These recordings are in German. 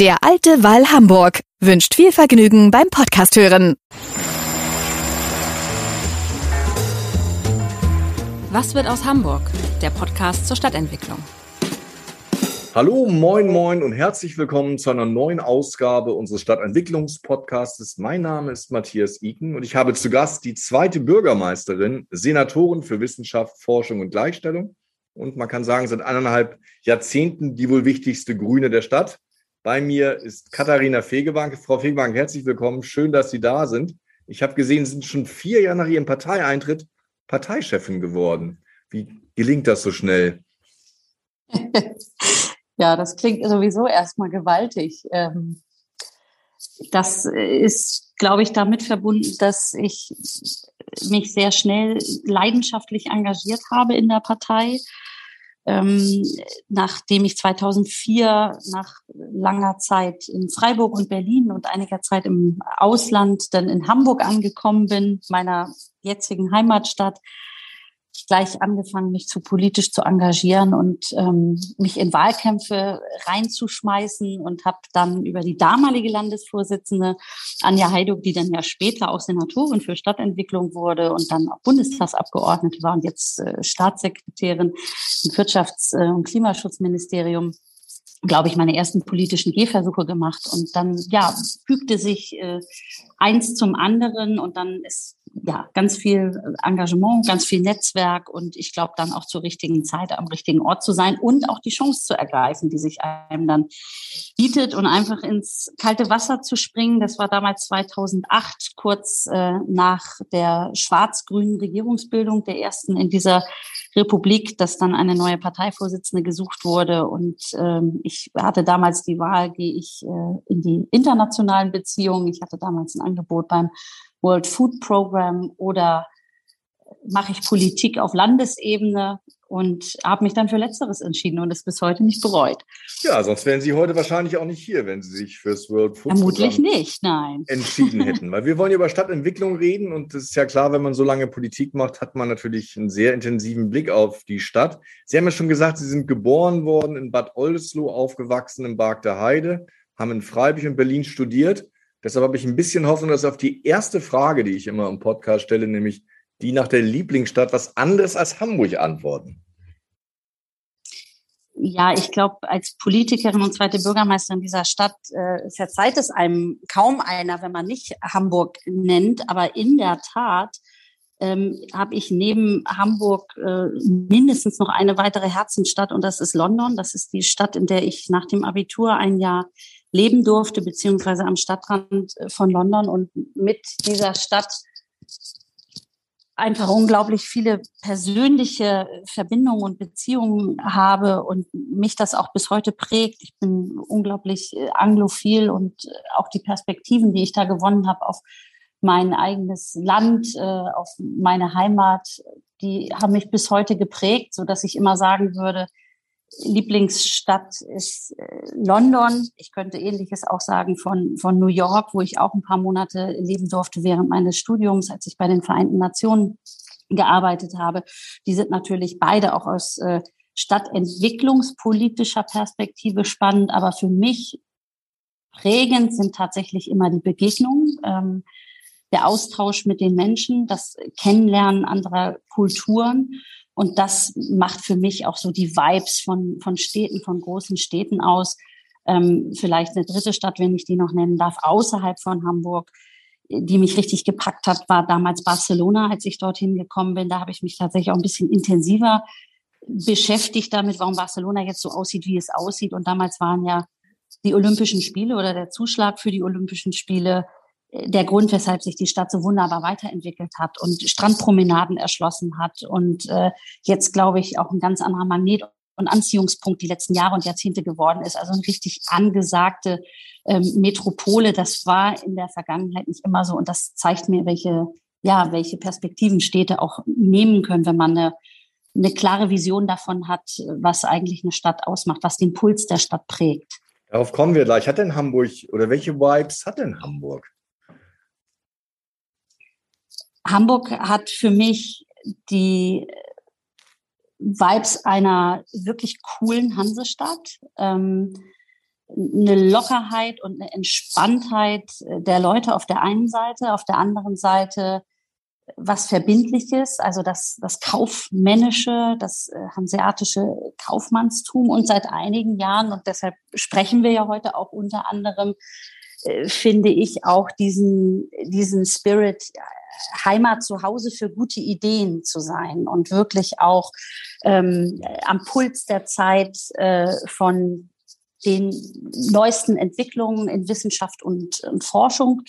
Der alte Wall Hamburg wünscht viel Vergnügen beim Podcast hören. Was wird aus Hamburg? Der Podcast zur Stadtentwicklung. Hallo, moin, moin und herzlich willkommen zu einer neuen Ausgabe unseres Stadtentwicklungspodcasts. Mein Name ist Matthias Iken und ich habe zu Gast die zweite Bürgermeisterin, Senatorin für Wissenschaft, Forschung und Gleichstellung und man kann sagen, seit eineinhalb Jahrzehnten die wohl wichtigste Grüne der Stadt. Bei mir ist Katharina Fegebank. Frau Fegebank, herzlich willkommen. Schön, dass Sie da sind. Ich habe gesehen, Sie sind schon vier Jahre nach Ihrem Parteieintritt Parteichefin geworden. Wie gelingt das so schnell? Ja, das klingt sowieso erstmal gewaltig. Ähm, das ist, glaube ich, damit verbunden, dass ich mich sehr schnell leidenschaftlich engagiert habe in der Partei. Ähm, nachdem ich 2004 nach langer Zeit in Freiburg und Berlin und einiger Zeit im Ausland dann in Hamburg angekommen bin, meiner jetzigen Heimatstadt, gleich angefangen, mich zu politisch zu engagieren und ähm, mich in Wahlkämpfe reinzuschmeißen und habe dann über die damalige Landesvorsitzende Anja Heiduk, die dann ja später auch Senatorin für Stadtentwicklung wurde und dann auch Bundestagsabgeordnete war und jetzt äh, Staatssekretärin im Wirtschafts- äh, und Klimaschutzministerium, glaube ich, meine ersten politischen Gehversuche gemacht. Und dann, ja, fügte sich äh, eins zum anderen und dann ist ja ganz viel Engagement, ganz viel Netzwerk und ich glaube dann auch zur richtigen Zeit am richtigen Ort zu sein und auch die Chance zu ergreifen, die sich einem dann bietet und einfach ins kalte Wasser zu springen. Das war damals 2008, kurz äh, nach der schwarz-grünen Regierungsbildung der ersten in dieser Republik, dass dann eine neue Parteivorsitzende gesucht wurde. Und ähm, ich hatte damals die Wahl, gehe ich äh, in die internationalen Beziehungen. Ich hatte damals ein Angebot beim World Food Program oder mache ich Politik auf Landesebene und habe mich dann für Letzteres entschieden und es bis heute nicht bereut. Ja, sonst wären Sie heute wahrscheinlich auch nicht hier, wenn Sie sich fürs World Food Vermutlich nicht, nein. entschieden hätten. Weil wir wollen über Stadtentwicklung reden und es ist ja klar, wenn man so lange Politik macht, hat man natürlich einen sehr intensiven Blick auf die Stadt. Sie haben ja schon gesagt, Sie sind geboren worden in Bad Oldesloe, aufgewachsen im Park der Heide, haben in Freiburg und Berlin studiert. Deshalb habe ich ein bisschen Hoffnung, dass auf die erste Frage, die ich immer im Podcast stelle, nämlich die nach der Lieblingsstadt, was anderes als Hamburg antworten. Ja, ich glaube, als Politikerin und zweite Bürgermeisterin dieser Stadt äh, verzeiht es einem kaum einer, wenn man nicht Hamburg nennt. Aber in der Tat ähm, habe ich neben Hamburg äh, mindestens noch eine weitere Herzenstadt und das ist London. Das ist die Stadt, in der ich nach dem Abitur ein Jahr leben durfte, beziehungsweise am Stadtrand äh, von London und mit dieser Stadt einfach unglaublich viele persönliche Verbindungen und Beziehungen habe und mich das auch bis heute prägt. Ich bin unglaublich äh, anglophil und äh, auch die Perspektiven, die ich da gewonnen habe auf mein eigenes Land, auf meine Heimat, die haben mich bis heute geprägt, so dass ich immer sagen würde, Lieblingsstadt ist äh, London. Ich könnte ähnliches auch sagen von, von New York, wo ich auch ein paar Monate leben durfte während meines Studiums, als ich bei den Vereinten Nationen gearbeitet habe. Die sind natürlich beide auch aus äh, stadtentwicklungspolitischer Perspektive spannend, aber für mich prägend sind tatsächlich immer die Begegnungen, ähm, der Austausch mit den Menschen, das Kennenlernen anderer Kulturen und das macht für mich auch so die Vibes von, von Städten, von großen Städten aus. Ähm, vielleicht eine dritte Stadt, wenn ich die noch nennen darf, außerhalb von Hamburg, die mich richtig gepackt hat, war damals Barcelona, als ich dorthin gekommen bin. Da habe ich mich tatsächlich auch ein bisschen intensiver beschäftigt damit, warum Barcelona jetzt so aussieht, wie es aussieht. Und damals waren ja die Olympischen Spiele oder der Zuschlag für die Olympischen Spiele der Grund, weshalb sich die Stadt so wunderbar weiterentwickelt hat und Strandpromenaden erschlossen hat und äh, jetzt, glaube ich, auch ein ganz anderer Magnet und Anziehungspunkt die letzten Jahre und Jahrzehnte geworden ist. Also eine richtig angesagte ähm, Metropole. Das war in der Vergangenheit nicht immer so und das zeigt mir, welche, ja, welche Perspektiven Städte auch nehmen können, wenn man eine, eine klare Vision davon hat, was eigentlich eine Stadt ausmacht, was den Puls der Stadt prägt. Darauf kommen wir gleich. Hat denn Hamburg oder welche Vibes hat denn Hamburg? Hamburg hat für mich die Vibes einer wirklich coolen Hansestadt. Ähm, eine Lockerheit und eine Entspanntheit der Leute auf der einen Seite, auf der anderen Seite was Verbindliches, also das, das Kaufmännische, das äh, hanseatische Kaufmannstum und seit einigen Jahren, und deshalb sprechen wir ja heute auch unter anderem, äh, finde ich auch diesen, diesen Spirit, Heimat zu Hause für gute Ideen zu sein und wirklich auch ähm, am Puls der Zeit äh, von den neuesten Entwicklungen in Wissenschaft und, und Forschung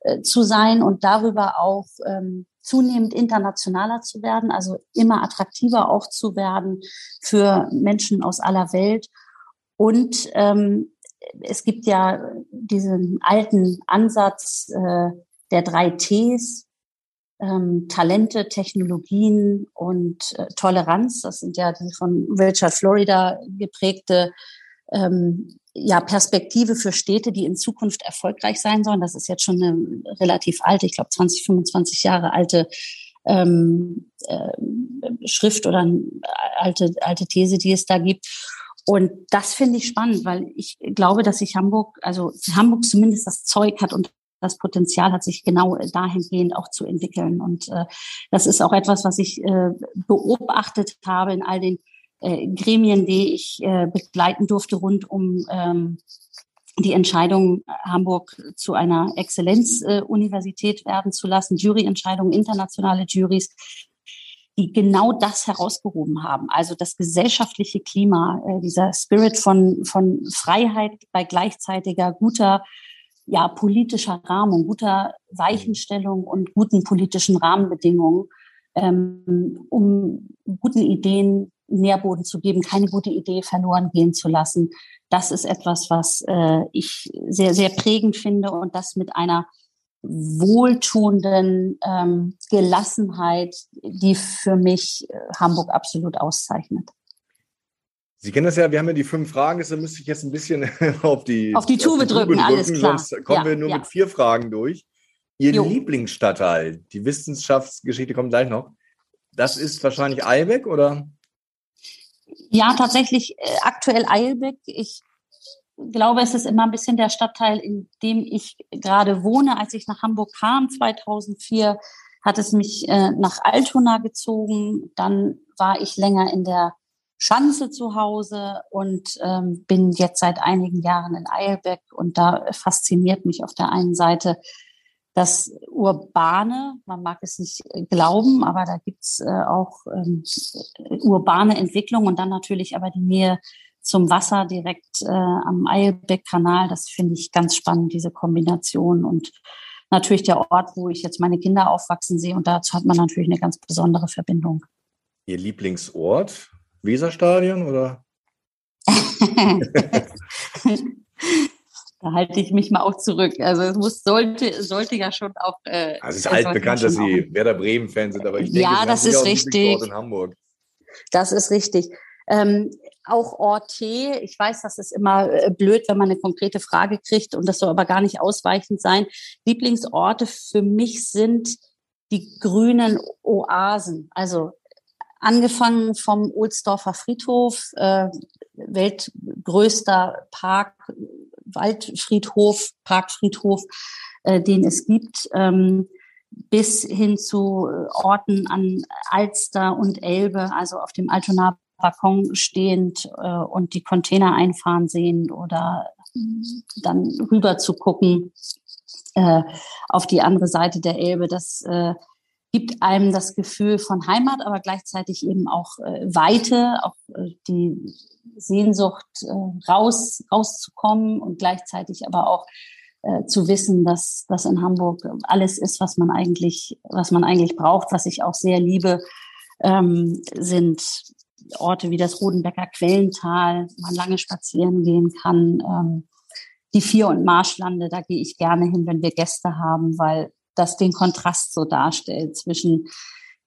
äh, zu sein und darüber auch ähm, zunehmend internationaler zu werden, also immer attraktiver auch zu werden für Menschen aus aller Welt. Und ähm, es gibt ja diesen alten Ansatz äh, der drei Ts, ähm, Talente, Technologien und äh, Toleranz. Das sind ja die von Richard Florida geprägte ähm, ja, Perspektive für Städte, die in Zukunft erfolgreich sein sollen. Das ist jetzt schon eine relativ alte, ich glaube 20, 25 Jahre alte ähm, äh, Schrift oder eine alte, alte These, die es da gibt. Und das finde ich spannend, weil ich glaube, dass sich Hamburg, also Hamburg zumindest das Zeug hat und das Potenzial hat, sich genau dahingehend auch zu entwickeln. Und äh, das ist auch etwas, was ich äh, beobachtet habe in all den äh, Gremien, die ich äh, begleiten durfte rund um ähm, die Entscheidung, Hamburg zu einer Exzellenzuniversität äh, werden zu lassen, Juryentscheidungen, internationale Juries, die genau das herausgehoben haben. Also das gesellschaftliche Klima, äh, dieser Spirit von, von Freiheit bei gleichzeitiger guter ja, politischer Rahmen, guter Weichenstellung und guten politischen Rahmenbedingungen, ähm, um guten Ideen Nährboden zu geben, keine gute Idee verloren gehen zu lassen. Das ist etwas, was äh, ich sehr, sehr prägend finde und das mit einer wohltuenden ähm, Gelassenheit, die für mich äh, Hamburg absolut auszeichnet. Sie kennen das ja, wir haben ja die fünf Fragen, deshalb müsste ich jetzt ein bisschen auf die, auf die Tube, auf die drücken, drücken, alles klar. Sonst kommen ja, wir nur ja. mit vier Fragen durch. Ihr jo. Lieblingsstadtteil, die Wissenschaftsgeschichte kommt gleich noch. Das ist wahrscheinlich Eilbeck, oder? Ja, tatsächlich äh, aktuell Eilbeck. Ich glaube, es ist immer ein bisschen der Stadtteil, in dem ich gerade wohne. Als ich nach Hamburg kam 2004, hat es mich äh, nach Altona gezogen. Dann war ich länger in der Schanze zu Hause und ähm, bin jetzt seit einigen Jahren in Eilbeck und da fasziniert mich auf der einen Seite das Urbane, man mag es nicht glauben, aber da gibt's äh, auch ähm, urbane Entwicklung und dann natürlich aber die Nähe zum Wasser direkt äh, am Eilbeck-Kanal. Das finde ich ganz spannend, diese Kombination und natürlich der Ort, wo ich jetzt meine Kinder aufwachsen sehe und dazu hat man natürlich eine ganz besondere Verbindung. Ihr Lieblingsort? Weserstadion oder? da halte ich mich mal auch zurück. Also es muss, sollte, sollte ja schon auch. Äh, also es ist altbekannt, dass Sie Werder Bremen-Fan sind, aber ich denke, ja, das ist richtig. in Hamburg. Das ist richtig. Ähm, auch Ort T, ich weiß, das ist immer äh, blöd, wenn man eine konkrete Frage kriegt und das soll aber gar nicht ausweichend sein. Lieblingsorte für mich sind die grünen Oasen. Also angefangen vom Ohlsdorfer Friedhof, äh, weltgrößter Park, Waldfriedhof, Parkfriedhof, äh, den es gibt, ähm, bis hin zu Orten an Alster und Elbe, also auf dem Altonaer Balkon stehend äh, und die Container einfahren sehen oder dann rüber zu gucken äh, auf die andere Seite der Elbe. Das äh, gibt einem das Gefühl von Heimat, aber gleichzeitig eben auch äh, Weite, auch äh, die Sehnsucht äh, raus rauszukommen und gleichzeitig aber auch äh, zu wissen, dass das in Hamburg alles ist, was man eigentlich was man eigentlich braucht, was ich auch sehr liebe, ähm, sind Orte wie das Rodenbecker Quellental, man lange spazieren gehen kann. Ähm, die Vier- und Marschlande, da gehe ich gerne hin, wenn wir Gäste haben, weil das den Kontrast so darstellt zwischen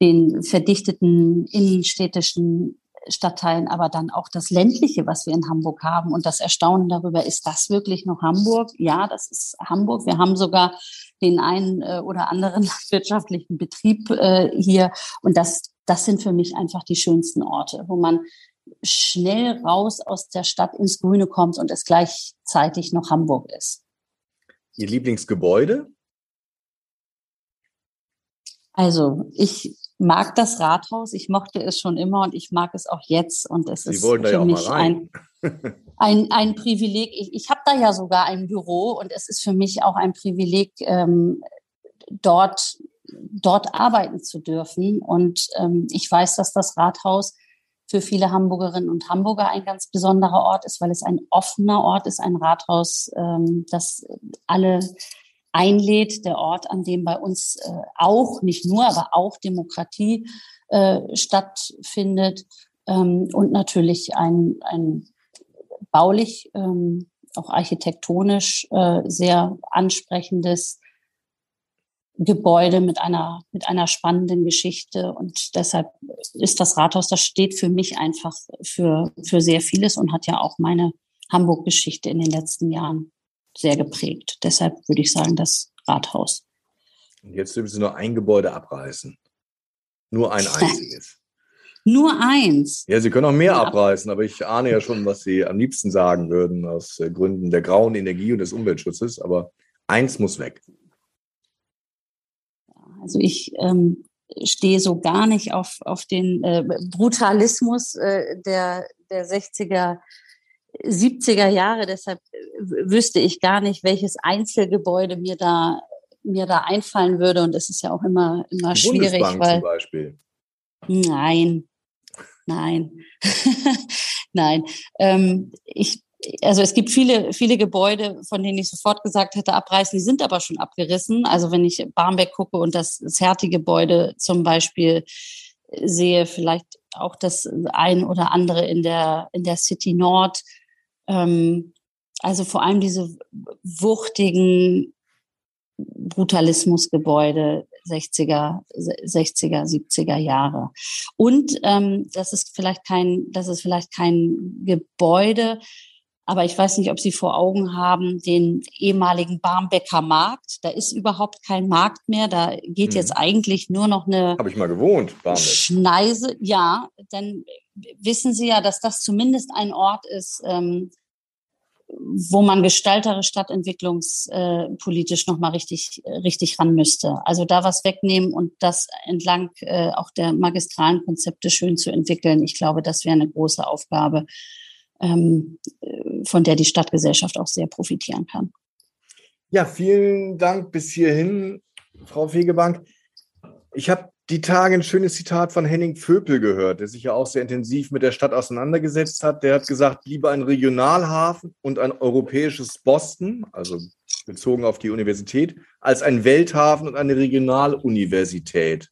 den verdichteten innenstädtischen Stadtteilen, aber dann auch das ländliche, was wir in Hamburg haben. Und das Erstaunen darüber, ist das wirklich noch Hamburg? Ja, das ist Hamburg. Wir haben sogar den einen äh, oder anderen wirtschaftlichen Betrieb äh, hier. Und das, das sind für mich einfach die schönsten Orte, wo man schnell raus aus der Stadt ins Grüne kommt und es gleichzeitig noch Hamburg ist. Ihr Lieblingsgebäude? Also ich mag das Rathaus, ich mochte es schon immer und ich mag es auch jetzt. Und es Sie ist für ja auch mich mal rein. ein, ein, ein Privileg. Ich, ich habe da ja sogar ein Büro und es ist für mich auch ein Privileg, ähm, dort, dort arbeiten zu dürfen. Und ähm, ich weiß, dass das Rathaus für viele Hamburgerinnen und Hamburger ein ganz besonderer Ort ist, weil es ein offener Ort ist, ein Rathaus, ähm, das alle einlädt, der Ort, an dem bei uns äh, auch, nicht nur, aber auch Demokratie äh, stattfindet ähm, und natürlich ein, ein baulich, ähm, auch architektonisch äh, sehr ansprechendes Gebäude mit einer, mit einer spannenden Geschichte. Und deshalb ist das Rathaus, das steht für mich einfach für, für sehr vieles und hat ja auch meine Hamburg-Geschichte in den letzten Jahren sehr geprägt. Deshalb würde ich sagen, das Rathaus. Und jetzt dürfen Sie nur ein Gebäude abreißen. Nur ein einziges. Nur eins. Ja, Sie können auch mehr Ja. abreißen, aber ich ahne ja schon, was Sie am liebsten sagen würden, aus äh, Gründen der grauen Energie und des Umweltschutzes. Aber eins muss weg. Also ich ähm, stehe so gar nicht auf, auf den äh, Brutalismus äh, der, der 60er, 70er Jahre. Deshalb äh, wüsste ich gar nicht, welches Einzelgebäude mir da, mir da einfallen würde. Und es ist ja auch immer, immer Die schwierig, Bundesbank weil zum Beispiel. Nein, nein, nein. Ähm, ich, also es gibt viele, viele Gebäude, von denen ich sofort gesagt hätte, abreißen, die sind aber schon abgerissen. Also wenn ich Barmbek gucke und das, Hertie-Gebäude zum Beispiel sehe, vielleicht auch das ein oder andere in der, in der City Nord. Ähm, also vor allem diese wuchtigen Brutalismusgebäude 60er, 60er, 70er Jahre. Und ähm, das ist vielleicht kein, das ist vielleicht kein Gebäude, aber ich weiß nicht, ob Sie vor Augen haben, den ehemaligen Barmbecker Markt. Da ist überhaupt kein Markt mehr. Da geht Mhm. jetzt eigentlich nur noch eine Habe ich mal gewohnt. Schneise. Ja, dann wissen Sie ja, dass das zumindest ein Ort ist, ähm, wo man gestalterisch stadtentwicklungspolitisch äh, nochmal richtig, richtig ran müsste. Also da was wegnehmen und das entlang äh, auch der magistralen Konzepte schön zu entwickeln. Ich glaube, das wäre eine große Aufgabe, von der die Stadtgesellschaft auch sehr profitieren kann. Ja, vielen Dank bis hierhin, Frau Fegebank. Ich habe die Tage ein schönes Zitat von Henning Vöpel gehört, der sich ja auch sehr intensiv mit der Stadt auseinandergesetzt hat. Der hat gesagt, lieber ein Regionalhafen und ein europäisches Boston, also bezogen auf die Universität, als ein Welthafen und eine Regionaluniversität.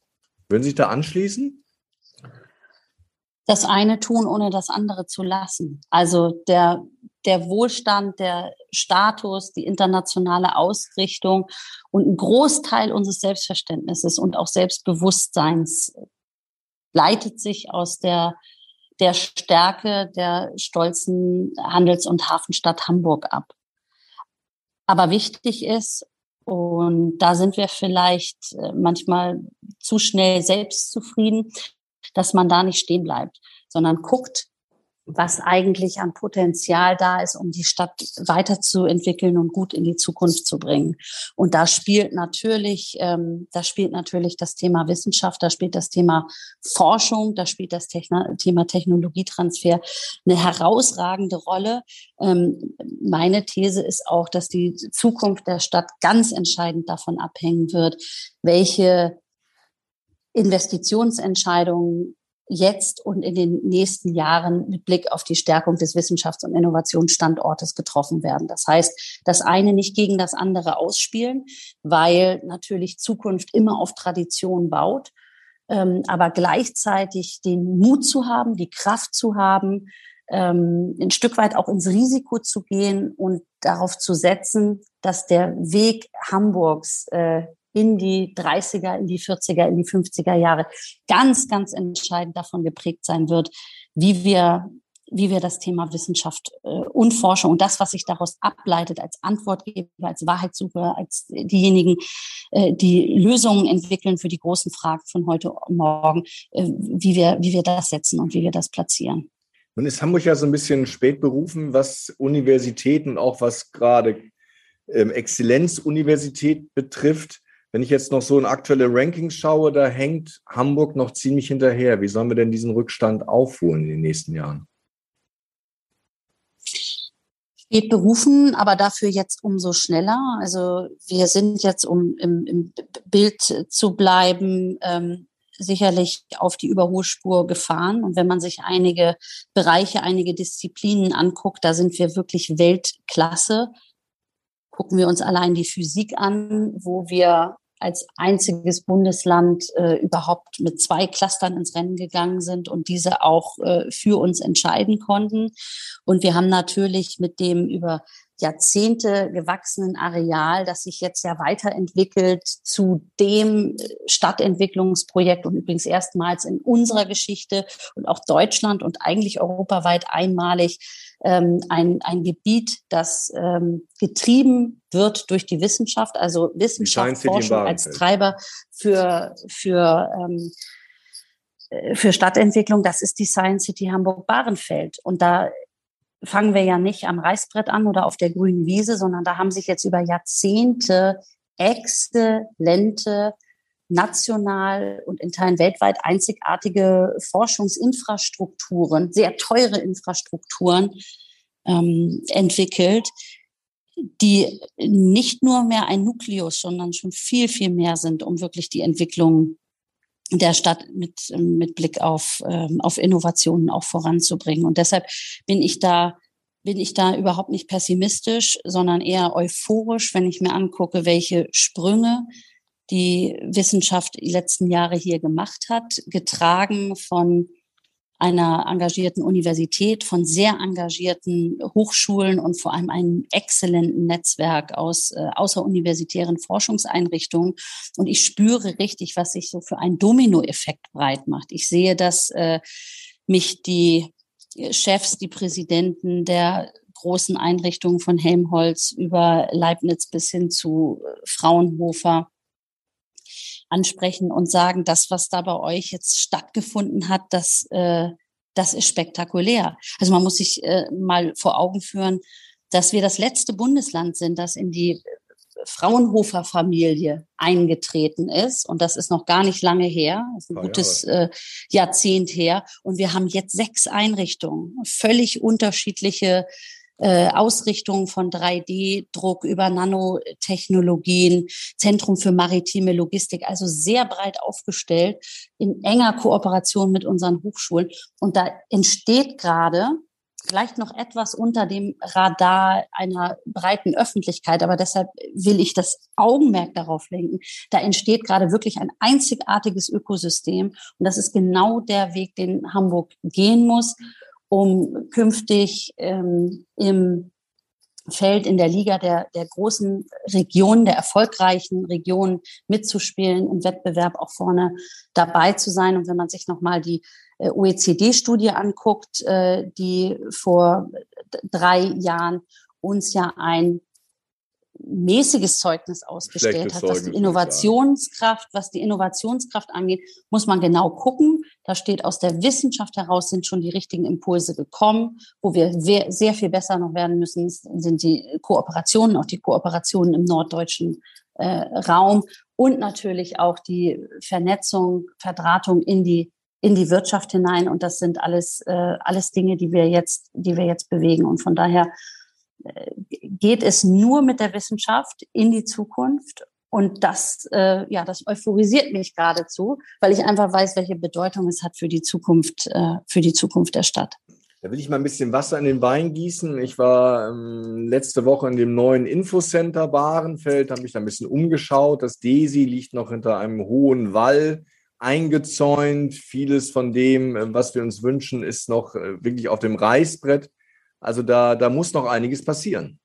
Würden Sie sich da anschließen? Das eine tun, ohne das andere zu lassen. Also der, der Wohlstand, der Status, die internationale Ausrichtung und ein Großteil unseres Selbstverständnisses und auch Selbstbewusstseins leitet sich aus der, der Stärke der stolzen Handels- und Hafenstadt Hamburg ab. Aber wichtig ist, und da sind wir vielleicht äh, manchmal zu schnell selbstzufrieden, dass man da nicht stehen bleibt, sondern guckt, was eigentlich an Potenzial da ist, um die Stadt weiterzuentwickeln und gut in die Zukunft zu bringen. Und da spielt natürlich, ähm, da spielt natürlich das Thema Wissenschaft, da spielt das Thema Forschung, da spielt das Techno Thema Technologietransfer eine herausragende Rolle. Ähm, meine These ist auch, dass die Zukunft der Stadt ganz entscheidend davon abhängen wird, welche Investitionsentscheidungen jetzt und in den nächsten Jahren mit Blick auf die Stärkung des Wissenschafts- und Innovationsstandortes getroffen werden. Das heißt, das eine nicht gegen das andere ausspielen, weil natürlich Zukunft immer auf Tradition baut. ähm, aber gleichzeitig den Mut zu haben, die Kraft zu haben, ähm, ein Stück weit auch ins Risiko zu gehen und darauf zu setzen, dass der Weg Hamburgs äh, in die 30er, in die 40er, in die 50er Jahre ganz, ganz entscheidend davon geprägt sein wird, wie wir wie wir das Thema Wissenschaft äh, und Forschung und das, was sich daraus ableitet, als Antwortgeber, als Wahrheitssucher, als diejenigen, äh, die Lösungen entwickeln für die großen Fragen von heute und morgen, äh, wie, wir, wie wir das setzen und wie wir das platzieren. Nun ist Hamburg ja so ein bisschen spät berufen, was Universitäten auch was gerade ähm, Exzellenzuniversität betrifft. Wenn ich jetzt noch so in aktuelle Rankings schaue, da hängt Hamburg noch ziemlich hinterher. Wie sollen wir denn diesen Rückstand aufholen in den nächsten Jahren? Spät berufen, aber dafür jetzt umso schneller. Also wir sind jetzt, um im, im Bild zu bleiben, ähm, sicherlich auf die Überholspur gefahren. Und wenn man sich einige Bereiche, einige Disziplinen anguckt, da sind wir wirklich Weltklasse. Gucken wir uns allein die Physik an, wo wir als einziges Bundesland äh, überhaupt mit zwei Clustern ins Rennen gegangen sind und diese auch äh, für uns entscheiden konnten. Und wir haben natürlich mit dem über Jahrzehnte gewachsenen Areal, das sich jetzt ja weiterentwickelt zu dem äh, Stadtentwicklungsprojekt und übrigens erstmals in unserer Geschichte und auch Deutschland und eigentlich europaweit einmalig ähm, ein, ein Gebiet, das ähm, getrieben wird durch die Wissenschaft, also Wissenschaft, Forschung als Treiber für, für ähm, äh, für Stadtentwicklung, das ist die Science City Hamburg-Bahrenfeld. Und da fangen wir ja nicht am Reißbrett an oder auf der grünen Wiese, sondern da haben sich jetzt über Jahrzehnte exzellente national und in Teilen weltweit einzigartige Forschungsinfrastrukturen, sehr teure Infrastrukturen ähm, entwickelt, die nicht nur mehr ein Nukleus, sondern schon viel, viel mehr sind, um wirklich die Entwicklung der Stadt mit, mit Blick auf, ähm, auf Innovationen auch voranzubringen. Und deshalb bin ich da bin ich da überhaupt nicht pessimistisch, sondern eher euphorisch, wenn ich mir angucke, welche Sprünge die Wissenschaft die letzten Jahre hier gemacht hat, getragen von einer engagierten Universität, von sehr engagierten Hochschulen und vor allem einem exzellenten Netzwerk aus äh, außeruniversitären Forschungseinrichtungen. Und ich spüre richtig, was sich so für ein Dominoeffekt breit macht. Ich sehe, dass äh, mich die Chefs, die Präsidenten der großen Einrichtungen von Helmholtz über Leibniz bis hin zu äh, Fraunhofer ansprechen und sagen, das, was da bei euch jetzt stattgefunden hat, das, äh, das ist spektakulär. Also man muss sich äh, mal vor Augen führen, dass wir das letzte Bundesland sind, das in die Fraunhofer Familie eingetreten ist. Und das ist noch gar nicht lange her, das ist ein gutes äh, Jahrzehnt her. Und wir haben jetzt sechs Einrichtungen, völlig unterschiedliche äh, Ausrichtung von 3D-Druck über Nanotechnologien, Zentrum für maritime Logistik, also sehr breit aufgestellt in enger Kooperation mit unseren Hochschulen. Und da entsteht gerade vielleicht noch etwas unter dem Radar einer breiten Öffentlichkeit, aber deshalb will ich das Augenmerk darauf lenken. Da entsteht gerade wirklich ein einzigartiges Ökosystem und das ist genau der Weg, den Hamburg gehen muss um künftig ähm, im Feld in der Liga der, der großen Regionen, der erfolgreichen Regionen mitzuspielen, im Wettbewerb auch vorne dabei zu sein. Und wenn man sich nochmal die äh, OECD-Studie anguckt, äh, die vor drei Jahren uns ja ein mäßiges Zeugnis ausgestellt hat, was die Innovationskraft, was die Innovationskraft angeht, muss man genau gucken. Da steht aus der Wissenschaft heraus sind schon die richtigen Impulse gekommen. Wo wir sehr, viel besser noch werden müssen, sind die Kooperationen, auch die Kooperationen im norddeutschen äh, Raum und natürlich auch die Vernetzung, Verdrahtung in die in die Wirtschaft hinein. Und das sind alles äh, alles Dinge, die wir jetzt, die wir jetzt bewegen. Und von daher geht es nur mit der Wissenschaft in die Zukunft. Und das, äh, ja, das euphorisiert mich geradezu, weil ich einfach weiß, welche Bedeutung es hat für die Zukunft, äh, für die Zukunft der Stadt. Da will ich mal ein bisschen Wasser in den Wein gießen. Ich war ähm, letzte Woche in dem neuen Infocenter Bahrenfeld, habe mich da ein bisschen umgeschaut. Das Desi liegt noch hinter einem hohen Wall eingezäunt. Vieles von dem, äh, was wir uns wünschen, ist noch äh, wirklich auf dem Reißbrett. Also da, da muss noch einiges passieren.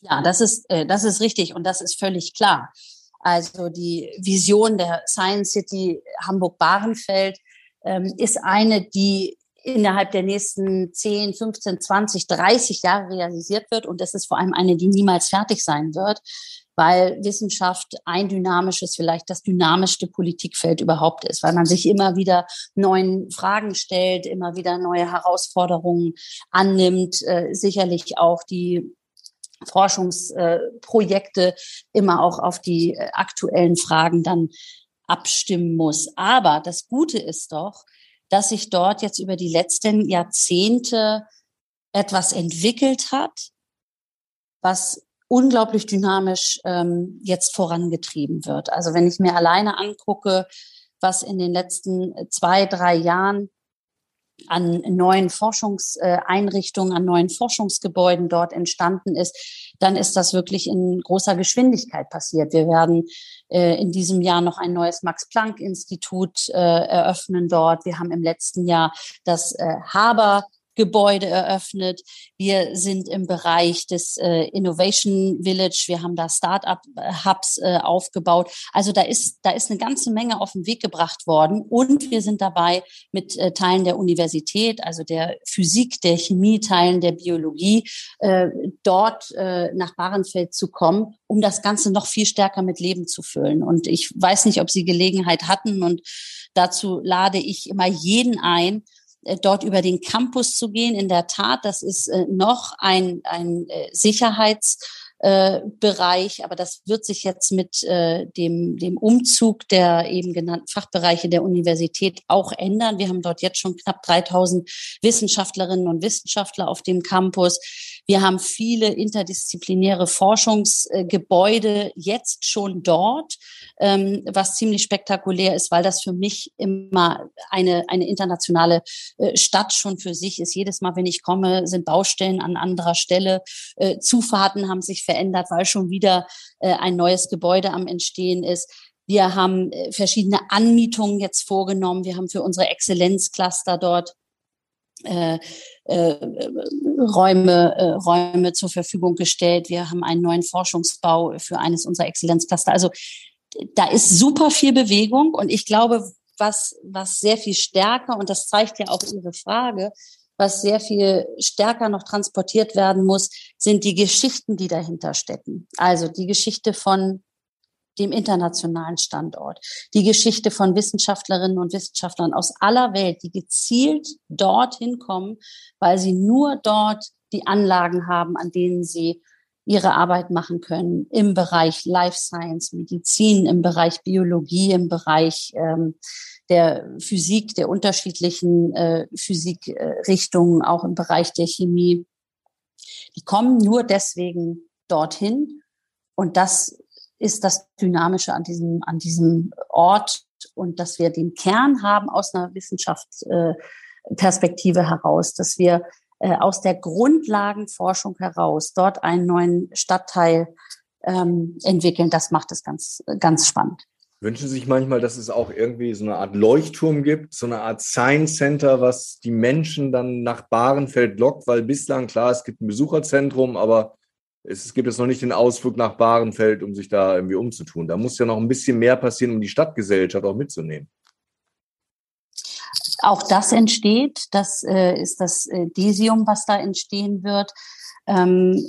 Ja, das ist, äh, das ist richtig und das ist völlig klar. Also die Vision der Science City Hamburg-Bahrenfeld ähm, ist eine, die innerhalb der nächsten 10, 15, 20, 30 Jahre realisiert wird. Und das ist vor allem eine, die niemals fertig sein wird, weil Wissenschaft ein dynamisches, vielleicht das dynamischste Politikfeld überhaupt ist, weil man sich immer wieder neuen Fragen stellt, immer wieder neue Herausforderungen annimmt, äh, sicherlich auch die Forschungsprojekte immer auch auf die äh, aktuellen Fragen dann abstimmen muss. Aber das Gute ist doch, dass sich dort jetzt über die letzten Jahrzehnte etwas entwickelt hat, was unglaublich dynamisch ähm, jetzt vorangetrieben wird. Also wenn ich mir alleine angucke, was in den letzten zwei, drei Jahren an neuen Forschungseinrichtungen, an neuen Forschungsgebäuden dort entstanden ist, dann ist das wirklich in großer Geschwindigkeit passiert. Wir werden äh, in diesem Jahr noch ein neues Max-Planck-Institut äh, eröffnen dort. Wir haben im letzten Jahr das äh, Haber Gebäude eröffnet. Wir sind im Bereich des äh, Innovation Village. Wir haben da Start-up-Hubs äh, aufgebaut. Also da ist, da ist eine ganze Menge auf den Weg gebracht worden. Und wir sind dabei mit äh, Teilen der Universität, also der Physik, der Chemie, Teilen der Biologie, äh, dort äh, nach Bahrenfeld zu kommen, um das Ganze noch viel stärker mit Leben zu füllen. Und ich weiß nicht, ob Sie Gelegenheit hatten und dazu lade ich immer jeden ein, äh, dort über den Campus zu gehen. In der Tat, das ist äh, noch ein, ein äh, Sicherheits äh, Bereich, aber das wird sich jetzt mit äh, dem, dem Umzug der eben genannten Fachbereiche der Universität auch ändern. Wir haben dort jetzt schon knapp 3000 Wissenschaftlerinnen und Wissenschaftler auf dem Campus. Wir haben viele interdisziplinäre Forschungsgebäude jetzt schon dort, ähm, was ziemlich spektakulär ist, weil das für mich immer eine, eine internationale äh, Stadt schon für sich ist. Jedes Mal, wenn ich komme, sind Baustellen an anderer Stelle. Äh, Zufahrten haben sich verändert, weil schon wieder äh, ein neues Gebäude am Entstehen ist. Wir haben verschiedene Anmietungen jetzt vorgenommen. Wir haben für unsere Exzellenzcluster dort äh, äh, Räume, äh, Räume zur Verfügung gestellt. Wir haben einen neuen Forschungsbau für eines unserer Exzellenzcluster. Also da ist super viel Bewegung und ich glaube, was, was sehr viel stärker, und das zeigt ja auch Ihre Frage, was sehr viel stärker noch transportiert werden muss, sind die Geschichten, die dahinter stecken. Also die Geschichte von dem internationalen Standort. Die Geschichte von Wissenschaftlerinnen und Wissenschaftlern aus aller Welt, die gezielt dorthin kommen, weil sie nur dort die Anlagen haben, an denen sie ihre Arbeit machen können im Bereich Life Science, Medizin, im Bereich Biologie, im Bereich ähm, der Physik, der unterschiedlichen äh, Physikrichtungen, auch im Bereich der Chemie. Die kommen nur deswegen dorthin. Und das ist das Dynamische an diesem, an diesem Ort und dass wir den Kern haben aus einer Wissenschaftsperspektive heraus, dass wir äh, aus der Grundlagenforschung heraus dort einen neuen Stadtteil ähm, entwickeln. Das macht es ganz, ganz spannend. Wünschen Sie sich manchmal, dass es auch irgendwie so eine Art Leuchtturm gibt, so eine Art Science Center, was die Menschen dann nach Bahrenfeld lockt, weil bislang, klar, es gibt ein Besucherzentrum, aber es gibt jetzt noch nicht den Ausflug nach Bahrenfeld, um sich da irgendwie umzutun. Da muss ja noch ein bisschen mehr passieren, um die Stadtgesellschaft auch mitzunehmen. Auch das entsteht. Das äh, ist das äh, Desium, was da entstehen wird. Ähm,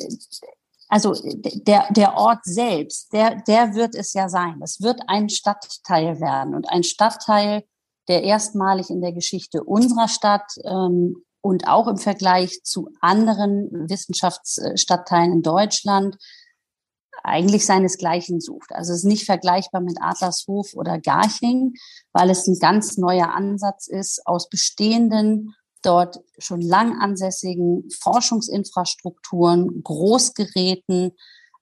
also der, der Ort selbst, der, der wird es ja sein. Es wird ein Stadtteil werden und ein Stadtteil, der erstmalig in der Geschichte unserer Stadt ähm, und auch im Vergleich zu anderen Wissenschaftsstadtteilen in Deutschland eigentlich seinesgleichen sucht. Also es ist nicht vergleichbar mit Adlershof oder Garching, weil es ein ganz neuer Ansatz ist, aus bestehenden, dort schon lang ansässigen Forschungsinfrastrukturen, Großgeräten,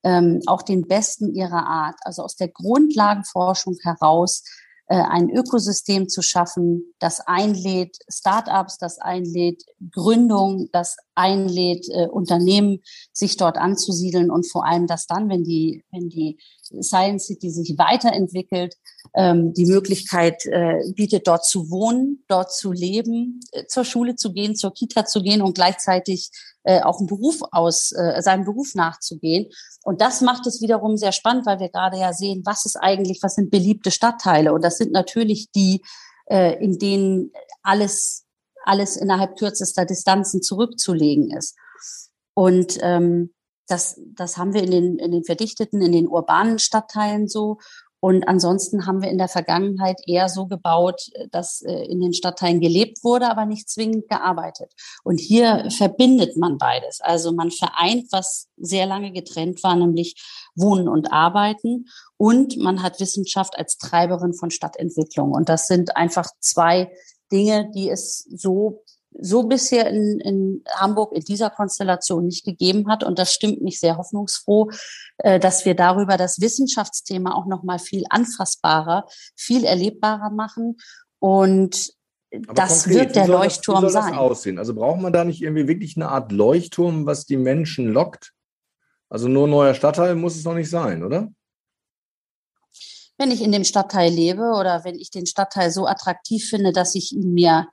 ähm, auch den besten ihrer Art, also aus der Grundlagenforschung heraus ein Ökosystem zu schaffen, das einlädt Startups, das einlädt Gründung, das einlädt äh, Unternehmen, sich dort anzusiedeln und vor allem, dass dann, wenn die, wenn die Science City sich weiterentwickelt, ähm, die Möglichkeit äh, bietet, dort zu wohnen, dort zu leben, äh, zur Schule zu gehen, zur Kita zu gehen und gleichzeitig äh, auch einen Beruf aus, äh, seinem Beruf nachzugehen. Und das macht es wiederum sehr spannend, weil wir gerade ja sehen, was ist eigentlich, was sind beliebte Stadtteile? Und das sind natürlich die, äh, in denen alles, alles innerhalb kürzester Distanzen zurückzulegen ist. Und ähm, das, das haben wir in den, in den verdichteten, in den urbanen Stadtteilen so. Und ansonsten haben wir in der Vergangenheit eher so gebaut, dass äh, in den Stadtteilen gelebt wurde, aber nicht zwingend gearbeitet. Und hier verbindet man beides. Also man vereint, was sehr lange getrennt war, nämlich Wohnen und Arbeiten. Und man hat Wissenschaft als Treiberin von Stadtentwicklung. Und das sind einfach zwei Dinge, die es so so bisher in, in Hamburg in dieser Konstellation nicht gegeben hat. Und das stimmt mich sehr hoffnungsfroh, äh, dass wir darüber das Wissenschaftsthema auch noch mal viel anfassbarer, viel erlebbarer machen. Und aber das konkret, wird der Leuchtturm das, wie soll sein. Das aussehen? Also braucht man da nicht irgendwie wirklich eine Art Leuchtturm, was die Menschen lockt? Also nur ein neuer Stadtteil muss es noch nicht sein, oder? Wenn ich in dem Stadtteil lebe oder wenn ich den Stadtteil so attraktiv finde, dass ich ihn mir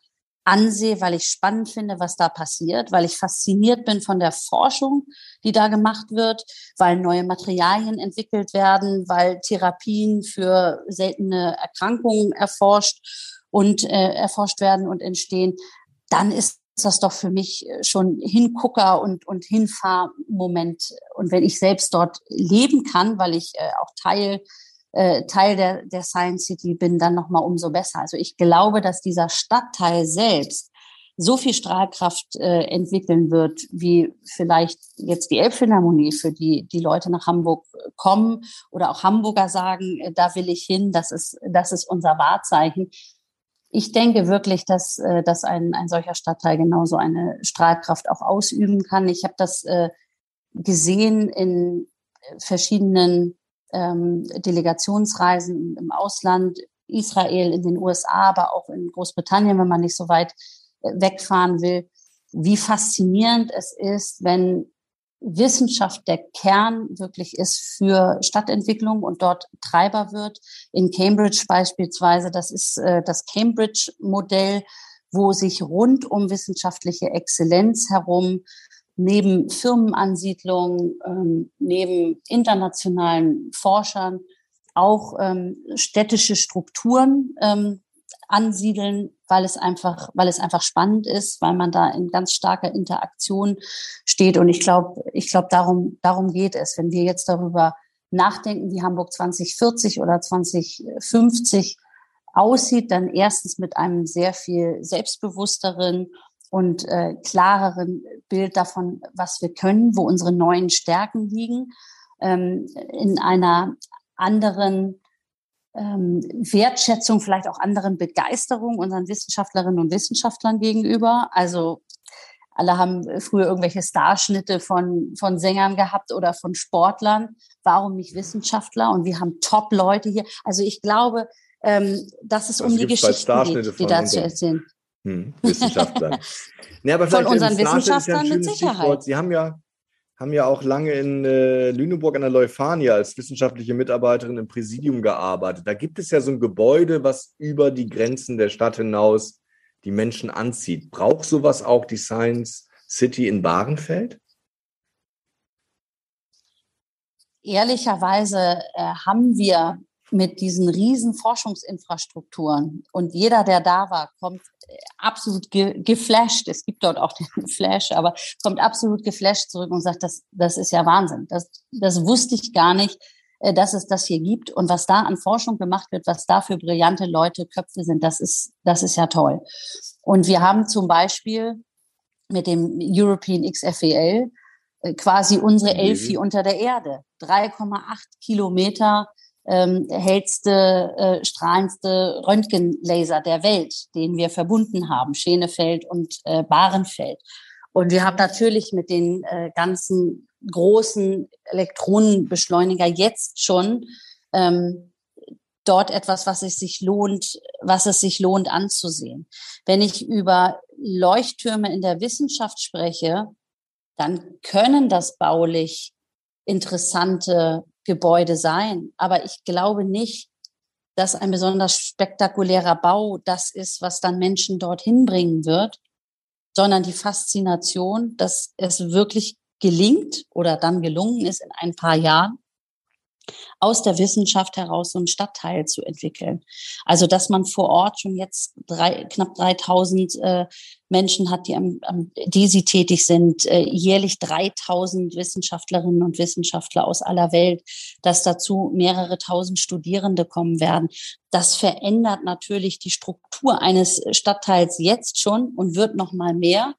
ansehe, weil ich spannend finde, was da passiert, weil ich fasziniert bin von der Forschung, die da gemacht wird, weil neue Materialien entwickelt werden, weil Therapien für seltene Erkrankungen erforscht und äh, erforscht werden und entstehen, dann ist das doch für mich schon Hingucker und, und Hinfahrmoment. Und wenn ich selbst dort leben kann, weil ich äh, auch Teil äh, Teil der, der Science City bin, dann nochmal umso besser. Also ich glaube, dass dieser Stadtteil selbst so viel Strahlkraft äh, entwickeln wird, wie vielleicht jetzt die Elbphilharmonie, für die die Leute nach Hamburg kommen oder auch Hamburger sagen, äh, da will ich hin, das ist, das ist unser Wahrzeichen. Ich denke wirklich, dass, äh, dass ein, ein solcher Stadtteil genauso eine Strahlkraft auch ausüben kann. Ich habe das äh, gesehen in verschiedenen ähm, Delegationsreisen im Ausland, Israel, in den USA, aber auch in Großbritannien, wenn man nicht so weit äh, wegfahren will, wie faszinierend es ist, wenn Wissenschaft der Kern wirklich ist für Stadtentwicklung und dort Treiber wird. In Cambridge beispielsweise, das ist äh, das Cambridge-Modell, wo sich rund um wissenschaftliche Exzellenz herum neben Firmenansiedlungen, ähm, neben internationalen Forschern auch ähm, städtische Strukturen ähm, ansiedeln, weil es einfach, weil es einfach spannend ist, weil man da in ganz starker Interaktion steht. Und ich glaube, ich glaube, darum, darum geht es. Wenn wir jetzt darüber nachdenken, wie Hamburg 2040 oder 2050 aussieht, dann erstens mit einem sehr viel selbstbewussteren und äh, klareren Bild davon, was wir können, wo unsere neuen Stärken liegen, ähm, in einer anderen ähm, Wertschätzung, vielleicht auch anderen Begeisterung unseren Wissenschaftlerinnen und Wissenschaftlern gegenüber. Also alle haben früher irgendwelche Starschnitte von, von Sängern gehabt oder von Sportlern. Warum nicht Wissenschaftler? Und wir haben Top-Leute hier. Also ich glaube, ähm, dass es also um die Geschichten geht, die da zu erzählen. Hm, Wissenschaftler. nee, aber Von unseren Wissenschaftlern ja mit Sicherheit. Stichwort. Sie haben ja, haben ja auch lange in äh, Lüneburg an der Leuphania als wissenschaftliche Mitarbeiterin im Präsidium gearbeitet. Da gibt es ja so ein Gebäude, was über die Grenzen der Stadt hinaus die Menschen anzieht. Braucht sowas auch die Science City in Bahrenfeld? Ehrlicherweise äh, haben wir mit diesen riesen Forschungsinfrastrukturen und jeder, der da war, kommt absolut ge geflasht. Es gibt dort auch den Flash, aber kommt absolut geflasht zurück und sagt, das, das ist ja Wahnsinn. Das, das wusste ich gar nicht, äh, dass es das hier gibt und was da an Forschung gemacht wird, was da für brillante Leute, Köpfe sind, das ist, das ist ja toll. Und wir haben zum Beispiel mit dem European XFEL äh, quasi unsere Elfi unter der Erde. 3,8 Kilometer ähm, hellste, äh, strahlendste Röntgenlaser der Welt, den wir verbunden haben, Schenefeld und äh, Bahrenfeld. Und wir haben natürlich mit den äh, ganzen großen Elektronenbeschleuniger jetzt schon ähm, dort etwas, was es sich lohnt, was es sich lohnt anzusehen. Wenn ich über Leuchttürme in der Wissenschaft spreche, dann können das baulich interessante Gebäude sein. Aber ich glaube nicht, dass ein besonders spektakulärer Bau das ist, was dann Menschen dorthin bringen wird, sondern die Faszination, dass es wirklich gelingt oder dann gelungen ist in ein paar Jahren, aus der Wissenschaft heraus so einen Stadtteil zu entwickeln. Also dass man vor Ort schon jetzt drei, knapp 3000 äh, Menschen hat, die am, am DESI tätig sind, äh, jährlich 3000 Wissenschaftlerinnen und Wissenschaftler aus aller Welt, dass dazu mehrere tausend Studierende kommen werden. Das verändert natürlich die Struktur eines Stadtteils jetzt schon und wird noch mal mehr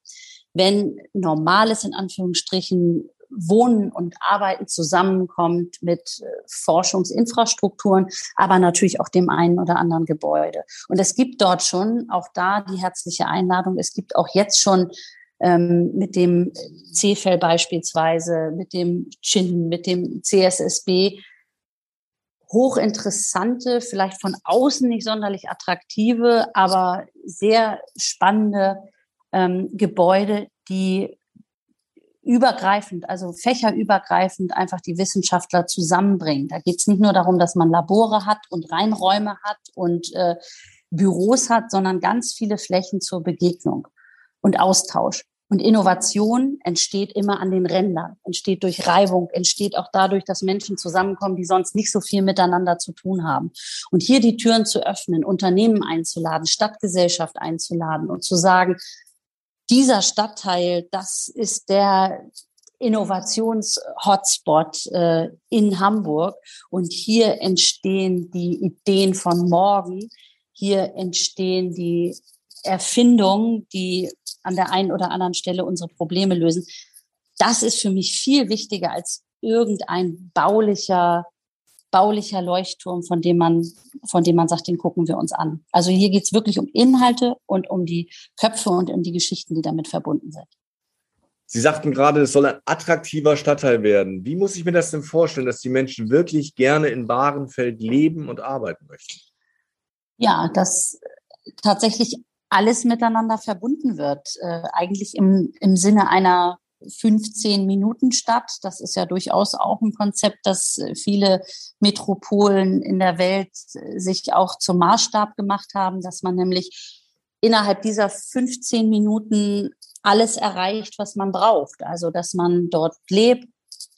wenn normales in Anführungsstrichen Wohnen und Arbeiten zusammenkommt mit äh, Forschungsinfrastrukturen, aber natürlich auch dem einen oder anderen Gebäude. Und es gibt dort schon auch da die herzliche Einladung. Es gibt auch jetzt schon ähm, mit dem CFL beispielsweise, mit dem CHIN, mit dem CSSB hochinteressante, vielleicht von außen nicht sonderlich attraktive, aber sehr spannende ähm, Gebäude, die übergreifend, also fächerübergreifend einfach die Wissenschaftler zusammenbringen. Da geht es nicht nur darum, dass man Labore hat und Reinräume hat und äh, Büros hat, sondern ganz viele Flächen zur Begegnung und Austausch. Und Innovation entsteht immer an den Rändern, entsteht durch Reibung, entsteht auch dadurch, dass Menschen zusammenkommen, die sonst nicht so viel miteinander zu tun haben. Und hier die Türen zu öffnen, Unternehmen einzuladen, Stadtgesellschaft einzuladen und zu sagen, dieser Stadtteil, das ist der Innovations-Hotspot äh, in Hamburg. Und hier entstehen die Ideen von morgen. Hier entstehen die Erfindungen, die an der einen oder anderen Stelle unsere Probleme lösen. Das ist für mich viel wichtiger als irgendein baulicher baulicher Leuchtturm, von dem man, von dem man sagt, den gucken wir uns an. Also hier geht es wirklich um Inhalte und um die Köpfe und um die Geschichten, die damit verbunden sind. Sie sagten gerade, es soll ein attraktiver Stadtteil werden. Wie muss ich mir das denn vorstellen, dass die Menschen wirklich gerne in Bahrenfeld leben und arbeiten möchten? Ja, dass tatsächlich alles miteinander verbunden wird. Äh, eigentlich im, im Sinne einer 15 Minuten Stadt. Das ist ja durchaus auch ein Konzept, das äh, viele Metropolen in der Welt äh, sich auch zum Maßstab gemacht haben, dass man nämlich innerhalb dieser 15 Minuten alles erreicht, was man braucht. Also, dass man dort lebt,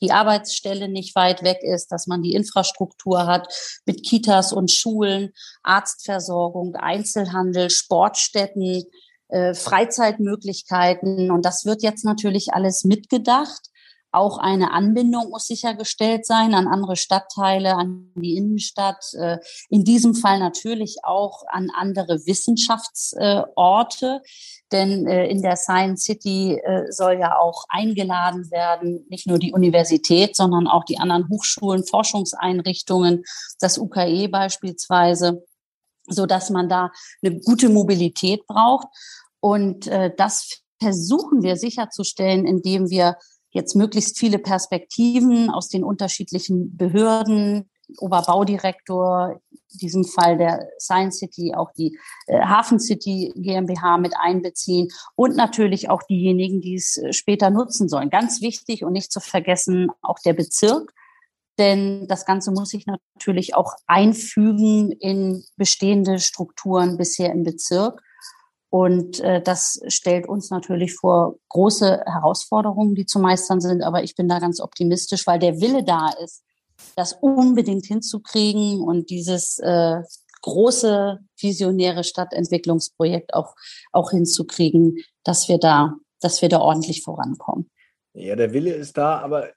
die Arbeitsstelle nicht weit weg ist, dass man die Infrastruktur hat mit Kitas und Schulen, Arztversorgung, Einzelhandel, Sportstätten, äh, Freizeitmöglichkeiten. Und das wird jetzt natürlich alles mitgedacht. Auch eine Anbindung muss sichergestellt sein an andere Stadtteile, an die Innenstadt. Äh, in diesem Fall natürlich auch an andere Wissenschaftsorte. Denn äh, in der Science City soll ja auch eingeladen werden, nicht nur die Universität, sondern auch die anderen Hochschulen, Forschungseinrichtungen, das UKE beispielsweise so dass man da eine gute Mobilität braucht. Und äh, das versuchen wir sicherzustellen, indem wir jetzt möglichst viele Perspektiven aus den unterschiedlichen Behörden, Oberbaudirektor, in diesem Fall der Science City, auch die äh, Hafen City GmbH mit einbeziehen und natürlich auch diejenigen, die es äh, später nutzen sollen. Ganz wichtig und nicht zu vergessen auch der Bezirk, denn das Ganze muss sich natürlich auch einfügen in bestehende Strukturen bisher im Bezirk. Und äh, das stellt uns natürlich vor große Herausforderungen, die zu meistern sind. Aber ich bin da ganz optimistisch, weil der Wille da ist, das unbedingt hinzukriegen und dieses äh, große visionäre Stadtentwicklungsprojekt auch, auch hinzukriegen, dass wir da, dass wir da ordentlich vorankommen. Ja, der Wille ist da, aber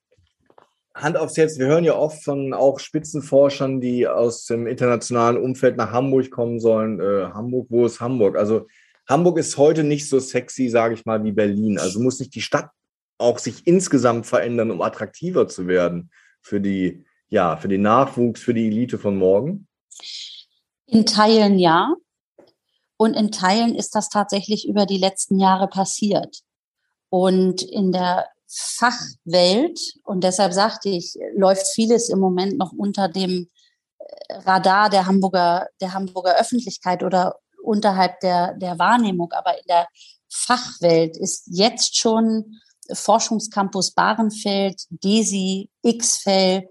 Hand aufs Herz, wir hören ja oft von auch Spitzenforschern, die aus dem internationalen Umfeld nach Hamburg kommen sollen. Äh, Hamburg, wo ist Hamburg? Also Hamburg ist heute nicht so sexy, sage ich mal, wie Berlin. Also muss nicht die Stadt auch sich insgesamt verändern, um attraktiver zu werden für die, ja, für den Nachwuchs, für die Elite von morgen? In Teilen ja. Und in Teilen ist das tatsächlich über die letzten Jahre passiert. Und in der Fachwelt, und deshalb sagte ich, läuft vieles im Moment noch unter dem äh, Radar der Hamburger, der Hamburger Öffentlichkeit oder unterhalb der, der Wahrnehmung. Aber in der Fachwelt ist jetzt schon Forschungscampus Bahrenfeld, DESI, XFEL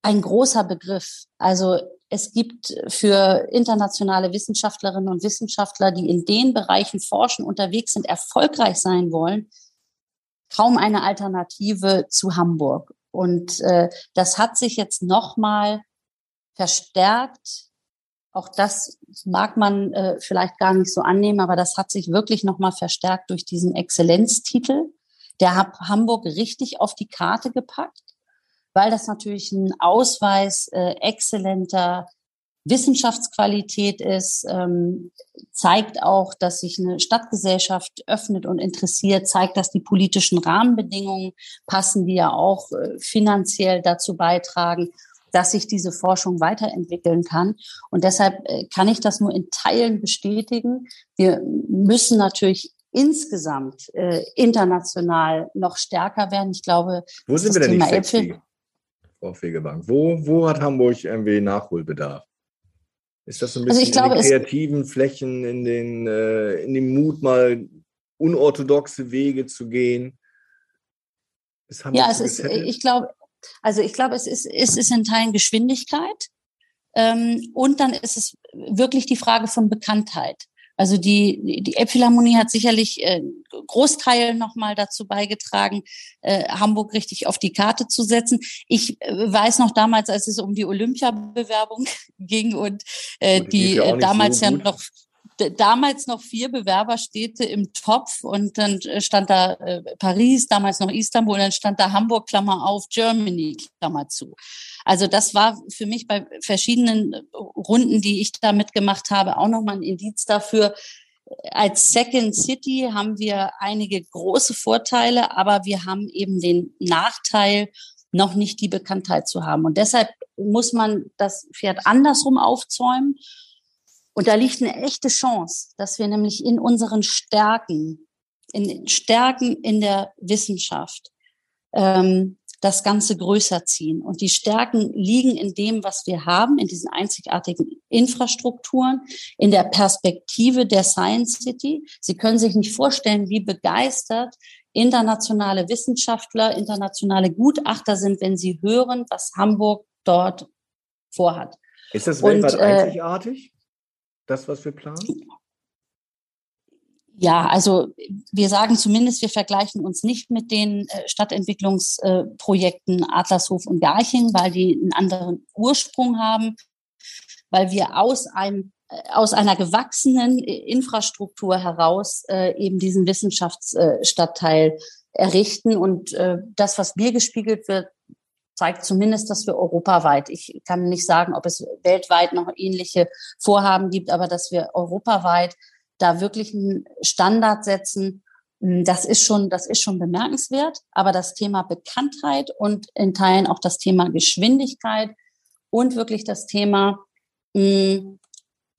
ein großer Begriff. Also es gibt für internationale Wissenschaftlerinnen und Wissenschaftler, die in den Bereichen forschen, unterwegs sind, erfolgreich sein wollen, kaum eine Alternative zu Hamburg. Und äh, das hat sich jetzt nochmal verstärkt. Auch das mag man äh, vielleicht gar nicht so annehmen, aber das hat sich wirklich nochmal verstärkt durch diesen Exzellenztitel. Der hat Hamburg richtig auf die Karte gepackt weil das natürlich ein Ausweis äh, exzellenter Wissenschaftsqualität ist, ähm, zeigt auch, dass sich eine Stadtgesellschaft öffnet und interessiert, zeigt, dass die politischen Rahmenbedingungen passen, die ja auch äh, finanziell dazu beitragen, dass sich diese Forschung weiterentwickeln kann. Und deshalb äh, kann ich das nur in Teilen bestätigen. Wir müssen natürlich insgesamt äh, international noch stärker werden. Ich glaube, wo sind wir denn Thema nicht sexy? Frau Fegebank? Wo, wo hat Hamburg irgendwie Nachholbedarf? Ist das so ein bisschen also glaube, in den kreativen Flächen, in den, äh, in dem Mut, mal unorthodoxe Wege zu gehen? ja, es ist, ich glaube, also ich glaube, es ist, es ist in Teilen Geschwindigkeit. Ähm, und dann ist es wirklich die Frage von Bekanntheit. Also die, die Elbphilharmonie hat sicherlich äh, Großteil nochmal dazu beigetragen, äh, Hamburg richtig auf die Karte zu setzen. Ich äh, weiß noch damals, als es um die Olympiabewerbung ging und äh, die, die äh, damals so ja noch damals noch vier Bewerberstädte im Topf und dann äh, stand da äh, Paris, damals noch Istanbul, dann stand da Hamburg, Klammer auf, Germany, Klammer zu. Also das war für mich bei verschiedenen Runden, die ich da mitgemacht habe, auch nochmal ein Indiz dafür, als Second City haben wir einige große Vorteile, aber wir haben eben den Nachteil, noch nicht die Bekanntheit zu haben. Und deshalb muss man das Pferd andersrum aufzäumen und da liegt eine echte Chance, dass wir nämlich in unseren Stärken, in Stärken in der Wissenschaft, ähm, das Ganze größer ziehen. Und die Stärken liegen in dem, was wir haben, in diesen einzigartigen Infrastrukturen, in der Perspektive der Science City. Sie können sich nicht vorstellen, wie begeistert internationale Wissenschaftler, internationale Gutachter sind, wenn sie hören, was Hamburg dort vorhat. Ist das weltweit Und, äh, einzigartig? Das, was wir planen? Ja, also wir sagen zumindest, wir vergleichen uns nicht mit den äh, Stadtentwicklungsprojekten Adlershof und Garching, weil die einen anderen Ursprung haben, weil wir aus einem äh, aus einer gewachsenen Infrastruktur heraus äh, eben diesen Wissenschaftsstadtteil errichten. Und das, was mir gespiegelt wird, zeigt zumindest, dass wir europaweit, ich kann nicht sagen, ob es weltweit noch ähnliche Vorhaben gibt, aber dass wir europaweit da wirklich einen Standard setzen, hm, das ist schon, das ist schon bemerkenswert. Aber das Thema Bekanntheit und in Teilen auch das Thema Geschwindigkeit und wirklich das Thema, hm,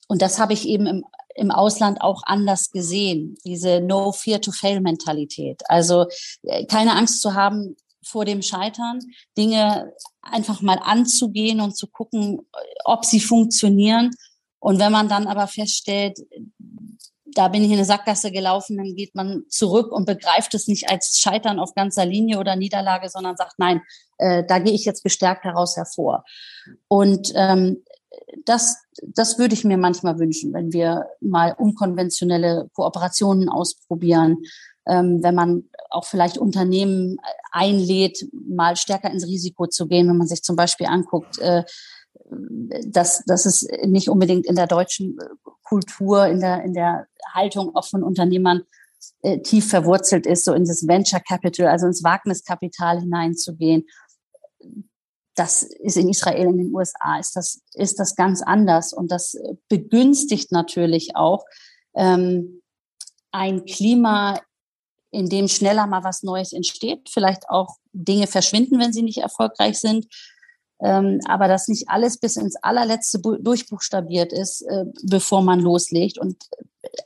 und das habe ich eben im, im Ausland auch anders gesehen, diese No Fear to Fail Mentalität. Also äh, keine Angst zu haben, vor dem Scheitern, Dinge einfach mal anzugehen und zu gucken, ob sie funktionieren. Und wenn man dann aber feststellt, da bin ich in eine Sackgasse gelaufen, dann geht man zurück und begreift es nicht als Scheitern auf ganzer Linie oder Niederlage, sondern sagt, nein, äh, da gehe ich jetzt gestärkt heraus hervor. Und ähm, das, das würde ich mir manchmal wünschen, wenn wir mal unkonventionelle Kooperationen ausprobieren, ähm, wenn man auch vielleicht Unternehmen äh, einlädt, mal stärker ins Risiko zu gehen, wenn man sich zum Beispiel anguckt, äh, dass, dass es nicht unbedingt in der deutschen äh, Kultur, in der, in der Haltung auch von Unternehmern äh, tief verwurzelt ist, so in das Venture Capital, also ins Wagniskapital hineinzugehen. Das ist in Israel, in den USA, ist das, ist das ganz anders. Und das begünstigt natürlich auch ähm, ein Klima in dem schneller mal was Neues entsteht, vielleicht auch Dinge verschwinden, wenn sie nicht erfolgreich sind. Ähm, aber dass nicht alles bis ins allerletzte durchbuchstabiert ist, äh, bevor man loslegt. Und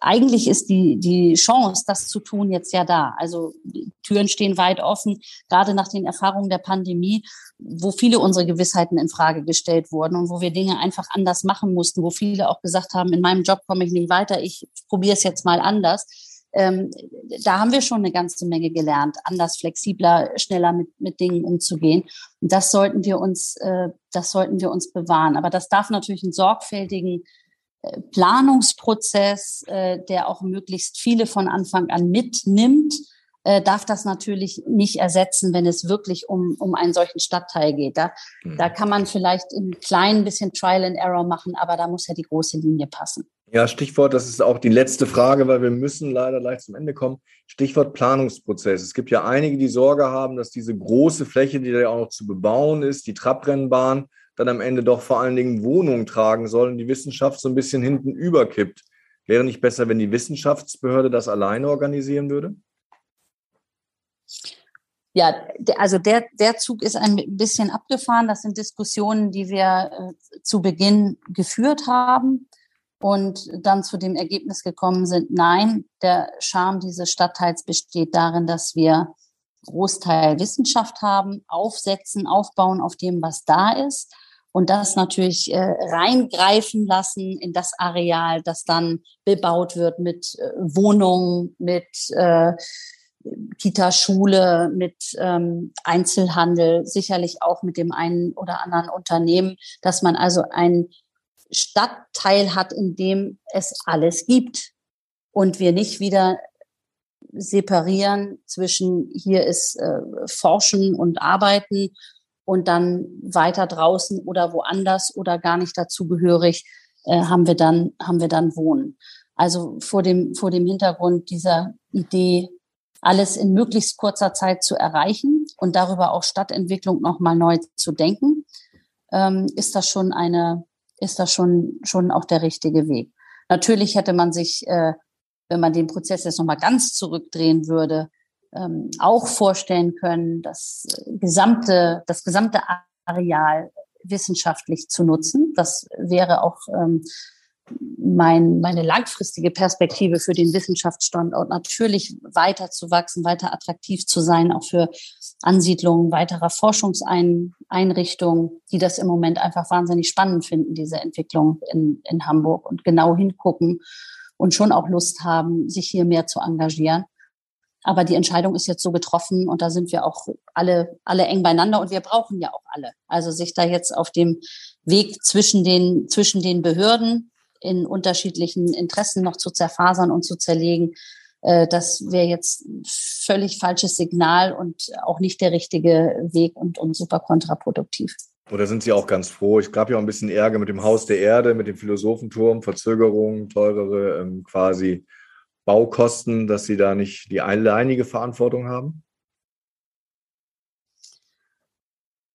eigentlich ist die, die Chance, das zu tun, jetzt ja da. Also Türen stehen weit offen, gerade nach den Erfahrungen der Pandemie, wo viele unsere Gewissheiten in Frage gestellt wurden und wo wir Dinge einfach anders machen mussten, wo viele auch gesagt haben, in meinem Job komme ich nicht weiter, ich probiere es jetzt mal anders ähm, da haben wir schon eine ganze Menge gelernt, anders, flexibler, schneller mit, mit Dingen umzugehen. Und das sollten wir uns, äh, das sollten wir uns bewahren. Aber das darf natürlich einen sorgfältigen äh, Planungsprozess, äh, der auch möglichst viele von Anfang an mitnimmt, äh, darf das natürlich nicht ersetzen, wenn es wirklich um, um einen solchen Stadtteil geht. Da, mhm. da kann man vielleicht ein klein bisschen Trial and Error machen, aber da muss ja die große Linie passen. Ja, Stichwort, das ist auch die letzte Frage, weil wir müssen leider leicht zum Ende kommen. Stichwort Planungsprozess. Es gibt ja einige, die Sorge haben, dass diese große Fläche, die da ja auch noch zu bebauen ist, die Trabrennbahn, dann am Ende doch vor allen Dingen Wohnungen tragen soll und die Wissenschaft so ein bisschen hinten überkippt. Wäre nicht besser, wenn die Wissenschaftsbehörde das alleine organisieren würde? Ja, also der, der Zug ist ein bisschen abgefahren. Das sind Diskussionen, die wir äh, zu Beginn geführt haben und dann zu dem Ergebnis gekommen sind, nein, der Charme dieses Stadtteils besteht darin, dass wir Großteil Wissenschaft haben, aufsetzen, aufbauen auf dem, was da ist und das natürlich äh, reingreifen lassen in das Areal, das dann bebaut wird mit äh, Wohnungen, mit äh, Kita, Schule, mit ähm, Einzelhandel, sicherlich auch mit dem einen oder anderen Unternehmen, dass man also ein Stadtteil hat, in dem es alles gibt und wir nicht wieder separieren zwischen hier ist äh, Forschen und Arbeiten und dann weiter draußen oder woanders oder gar nicht dazugehörig äh, haben wir dann haben wir dann Wohnen. Also vor dem vor dem Hintergrund dieser Idee alles in möglichst kurzer Zeit zu erreichen und darüber auch Stadtentwicklung noch mal neu zu denken, ähm, ist das schon eine ist das schon, schon auch der richtige Weg. Natürlich hätte man sich, äh, wenn man den Prozess jetzt nochmal ganz zurückdrehen würde, ähm, auch vorstellen können, das gesamte, das gesamte Areal wissenschaftlich zu nutzen. Das wäre auch ähm, mein, meine langfristige Perspektive für den Wissenschaftsstandort natürlich weiter zu wachsen, weiter attraktiv zu sein, auch für Ansiedlungen weiterer Forschungseinrichtungen, die das im Moment einfach wahnsinnig spannend finden, diese Entwicklung in, in Hamburg und genau hingucken und schon auch Lust haben, sich hier mehr zu engagieren. Aber die Entscheidung ist jetzt so getroffen und da sind wir auch alle, alle eng beieinander und wir brauchen ja auch alle. Also sich da jetzt auf dem Weg zwischen den, zwischen den Behörden in unterschiedlichen Interessen noch zu zerfasern und zu zerlegen, äh, das wäre jetzt völlig falsches Signal und auch nicht der richtige Weg und, und super kontraproduktiv. Oder sind Sie auch ganz froh? Ich gab ja auch ein bisschen Ärger mit dem Haus der Erde, mit dem Philosophenturm, Verzögerungen, teurere ähm, quasi Baukosten, dass Sie da nicht die alleinige Verantwortung haben?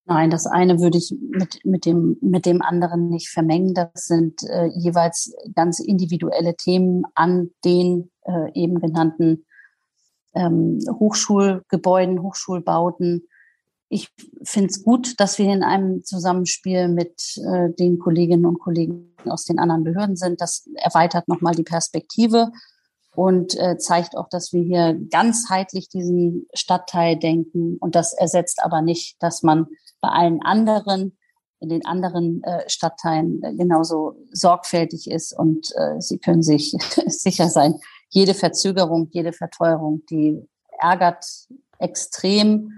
Nein, das eine würde ich mit, mit, dem, mit dem anderen nicht vermengen. Das sind äh, jeweils ganz individuelle Themen an den äh, eben genannten ähm, Hochschulgebäuden, Hochschulbauten. Ich finde es gut, dass wir in einem Zusammenspiel mit äh, den Kolleginnen und Kollegen aus den anderen Behörden sind. Das erweitert nochmal die Perspektive und äh, zeigt auch, dass wir hier ganzheitlich diesen Stadtteil denken. Und das ersetzt aber nicht, dass man bei allen anderen, in den anderen äh, Stadtteilen äh, genauso sorgfältig ist. Und äh, Sie können sich sicher sein, jede Verzögerung, jede Verteuerung, die ärgert extrem,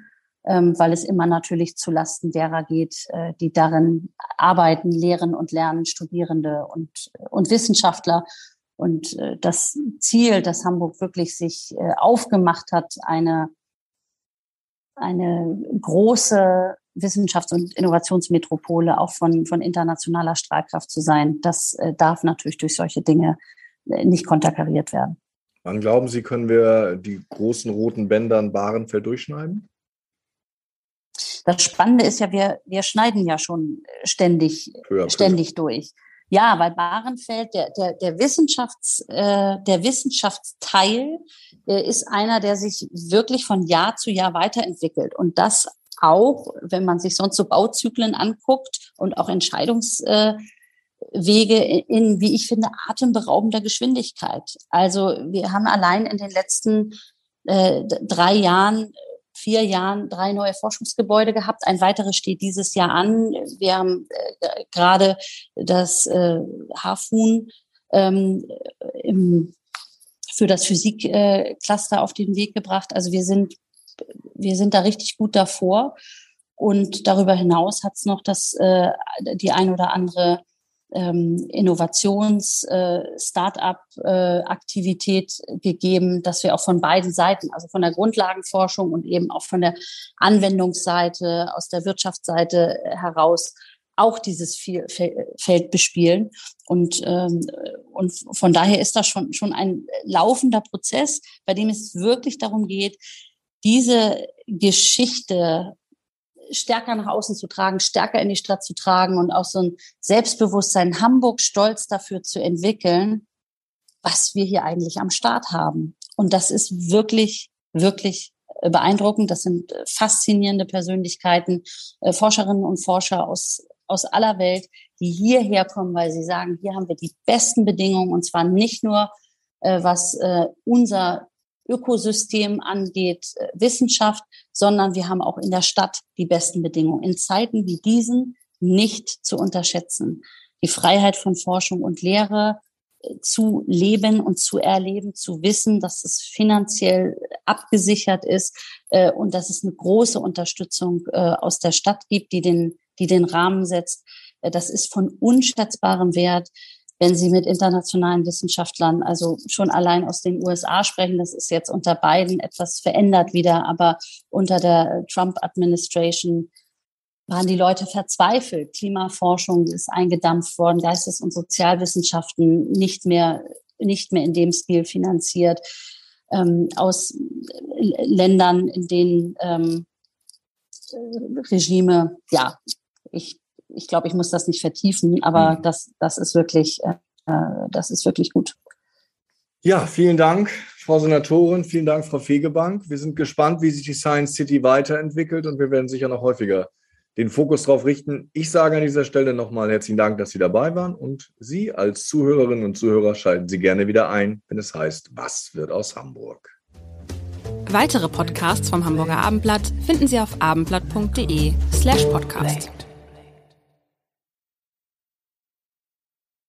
ähm, weil es immer natürlich zu Lasten derer geht, äh, die darin arbeiten, lehren und lernen, Studierende und, und Wissenschaftler. Und äh, das Ziel, das Hamburg wirklich sich äh, aufgemacht hat, eine, eine große Wissenschafts- und Innovationsmetropole auch von, von internationaler Strahlkraft zu sein, das äh, darf natürlich durch solche Dinge äh, nicht konterkariert werden. Wann glauben Sie, können wir die großen roten Bänder in Bahrenfeld durchschneiden? Das Spannende ist ja, wir, wir schneiden ja schon ständig, ständig durch. Ja, weil Bahrenfeld, der, der, der, Wissenschafts, äh, der Wissenschaftsteil äh, ist einer, der sich wirklich von Jahr zu Jahr weiterentwickelt. Und das auch, wenn man sich sonst so Bauzyklen anguckt und auch Entscheidungswege äh, in, wie ich finde, atemberaubender Geschwindigkeit. Also wir haben allein in den letzten äh, drei Jahren, vier Jahren drei neue Forschungsgebäude gehabt. Ein weiteres steht dieses Jahr an. Wir haben äh, gerade das äh, Hafun ähm, im für das Physikcluster auf den Weg gebracht. Also wir sind, wir sind da richtig gut davor. Und darüber hinaus hat es noch das, äh, die ein oder andere ähm, Innovations-Startup-Aktivität äh, äh, gegeben, dass wir auch von beiden Seiten, also von der Grundlagenforschung und eben auch von der Anwendungsseite, aus der Wirtschaftsseite heraus auch dieses Feld bespielen. Und, ähm, und von daher ist das schon, schon ein laufender Prozess, bei dem es wirklich darum geht, diese Geschichte stärker nach außen zu tragen, stärker in die Stadt zu tragen und auch so ein Selbstbewusstsein, Hamburg stolz dafür zu entwickeln, was wir hier eigentlich am Start haben. Und das ist wirklich, wirklich beeindruckend. Das sind faszinierende Persönlichkeiten, äh, Forscherinnen und Forscher aus, aus aller Welt, die hierher kommen, weil sie sagen, hier haben wir die besten Bedingungen und zwar nicht nur, äh, was äh, unser Ökosystem angeht, äh, Wissenschaft, sondern wir haben auch in der Stadt die besten Bedingungen. In Zeiten wie diesen nicht zu unterschätzen. Die Freiheit von Forschung und Lehre äh, zu leben und zu erleben, zu wissen, dass es finanziell abgesichert ist äh, und dass es eine große Unterstützung aus der Stadt gibt, die den, die den Rahmen setzt. Das ist von unschätzbarem Wert wenn Sie mit internationalen Wissenschaftlern, also schon allein aus den USA sprechen, das ist jetzt unter Biden etwas verändert wieder, aber unter der Trump-Administration waren die Leute verzweifelt. Klimaforschung ist eingedampft worden, Geistes- und Sozialwissenschaften nicht mehr, nicht mehr in dem Stil finanziert. Ähm, aus Ländern, in denen ähm, Regime, ja, ich ich glaube, ich muss das nicht vertiefen, aber mhm. das, das ist wirklich, äh, das ist wirklich gut. Ja, vielen Dank, Frau Senatorin. Vielen Dank, Frau Fegebank. Wir sind gespannt, wie sich die Science City weiterentwickelt und wir werden sicher noch häufiger den Fokus darauf richten. Ich sage an dieser Stelle nochmal herzlichen Dank, dass Sie dabei waren und Sie als Zuhörerinnen und Zuhörer schalten Sie gerne wieder ein, wenn es heißt, was wird aus Hamburg? Weitere Podcasts vom Hamburger Abendblatt finden Sie auf abendblatt.de slash podcast.